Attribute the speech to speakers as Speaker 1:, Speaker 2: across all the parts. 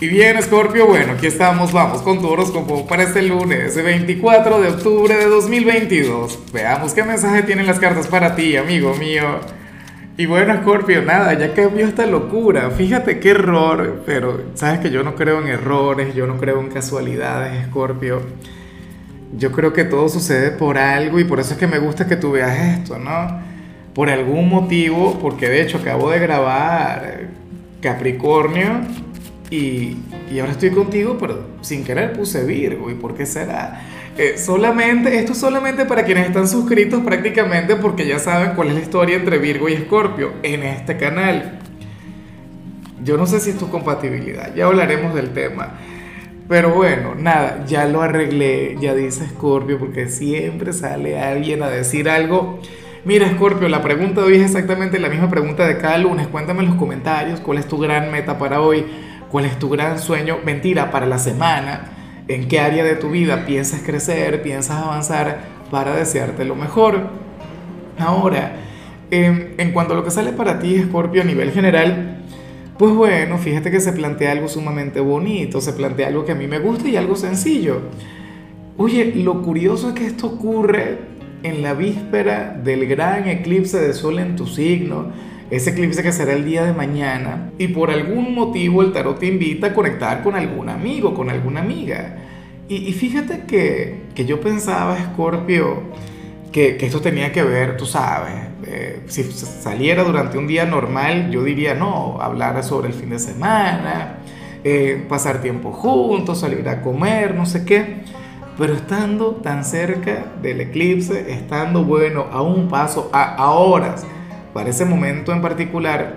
Speaker 1: Y bien, Scorpio, bueno, aquí estamos, vamos con tu horóscopo para este lunes, 24 de octubre de 2022. Veamos qué mensaje tienen las cartas para ti, amigo mío. Y bueno, Scorpio, nada, ya cambió esta locura. Fíjate qué error, pero sabes que yo no creo en errores, yo no creo en casualidades, Scorpio. Yo creo que todo sucede por algo y por eso es que me gusta que tú veas esto, ¿no? Por algún motivo, porque de hecho acabo de grabar Capricornio y, ahora estoy contigo, pero sin querer puse Virgo. ¿Y por qué será? Eh, solamente, esto es solamente para quienes están suscritos prácticamente porque ya saben cuál es la historia entre Virgo y Escorpio en este canal. Yo no sé si es tu compatibilidad, ya hablaremos del tema. Pero bueno, nada, ya lo arreglé, ya dice Escorpio, porque siempre sale alguien a decir algo. Mira, Escorpio, la pregunta de hoy es exactamente la misma pregunta de cada lunes. Cuéntame en los comentarios cuál es tu gran meta para hoy. ¿Cuál es tu gran sueño? Mentira, para la semana. ¿En qué área de tu vida piensas crecer, piensas avanzar para desearte lo mejor? Ahora, en, cuanto a lo que sale para ti, Scorpio, a nivel general, pues bueno, fíjate que se plantea algo sumamente bonito, se plantea algo que a mí me gusta y algo sencillo. Oye, lo curioso es que esto ocurre en la víspera del gran eclipse de sol en tu signo ese eclipse que será el día de mañana y por algún motivo el tarot te invita a conectar con algún amigo, con alguna amiga. Y, fíjate que, que, yo pensaba, Scorpio, que, que, esto tenía que ver, tú sabes, eh, si saliera durante un día normal, yo diría, no, hablar sobre el fin de semana, eh, pasar tiempo juntos, salir a comer, no sé qué. Pero estando tan cerca del eclipse, estando, bueno, a un paso, a, a horas, para ese momento en particular,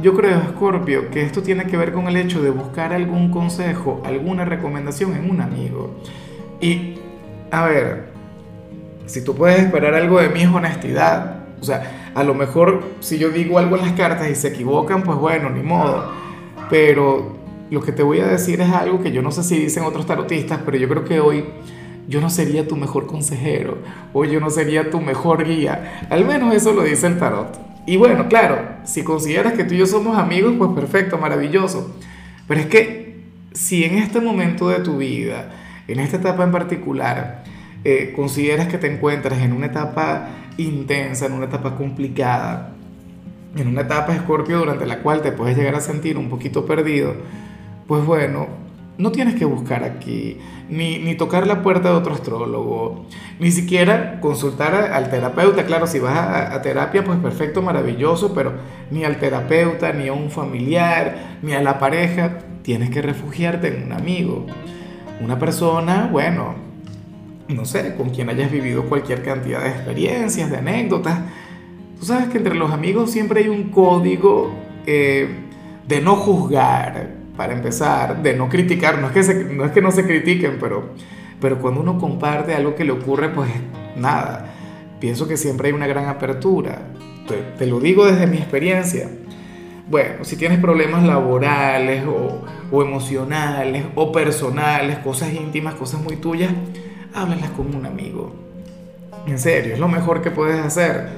Speaker 1: yo creo, Scorpio, que esto tiene que ver con el hecho de buscar algún consejo, alguna recomendación en un amigo. Y, a ver, si tú puedes esperar algo de mí es honestidad. O sea, a lo mejor si yo digo algo en las cartas y se equivocan, pues bueno, ni modo. Pero lo que te voy a decir es algo que yo no sé si dicen otros tarotistas, pero yo creo que hoy yo no sería tu mejor consejero o yo no sería tu mejor guía. Al menos eso lo dice el tarot. Y bueno, claro, si consideras que tú y yo somos amigos, pues perfecto, maravilloso. Pero es que si en este momento de tu vida, en esta etapa en particular, eh, consideras que te encuentras en una etapa intensa, en una etapa complicada, en una etapa escorpio durante la cual te puedes llegar a sentir un poquito perdido, pues bueno, no tienes que buscar aquí, ni, tocar la puerta de otro astrólogo, ni siquiera consultar al terapeuta. Claro, si vas a, a, terapia, pues perfecto, maravilloso, pero ni al terapeuta, ni a un familiar, ni a la pareja, tienes que refugiarte en un amigo. Una persona, bueno, no sé, con quien hayas vivido cualquier cantidad de experiencias, de anécdotas. Tú sabes que entre los amigos siempre hay un código eh, de no juzgar, para empezar, de no criticar, no es que, no, es que no se critiquen, pero, pero cuando uno comparte algo que le ocurre, pues nada, pienso que siempre hay una gran apertura. Te, lo digo desde mi experiencia. Bueno, si tienes problemas laborales o, o emocionales o personales, cosas íntimas, cosas muy tuyas, háblalas con un amigo. En serio, es lo mejor que puedes hacer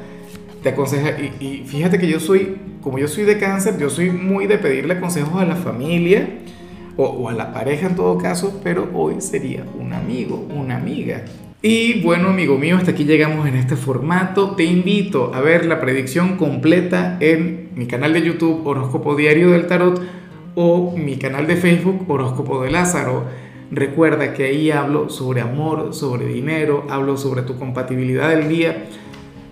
Speaker 1: te aconseja, y, fíjate que yo soy, como yo soy de cáncer, yo soy muy de pedirle consejos a la familia o, o, a la pareja en todo caso, pero hoy sería un amigo, una amiga. Y bueno, amigo mío, hasta aquí llegamos en este formato. Te invito a ver la predicción completa en mi canal de YouTube Horóscopo Diario del Tarot o mi canal de Facebook Horóscopo de Lázaro. Recuerda que ahí hablo sobre amor, sobre dinero, hablo sobre tu compatibilidad del día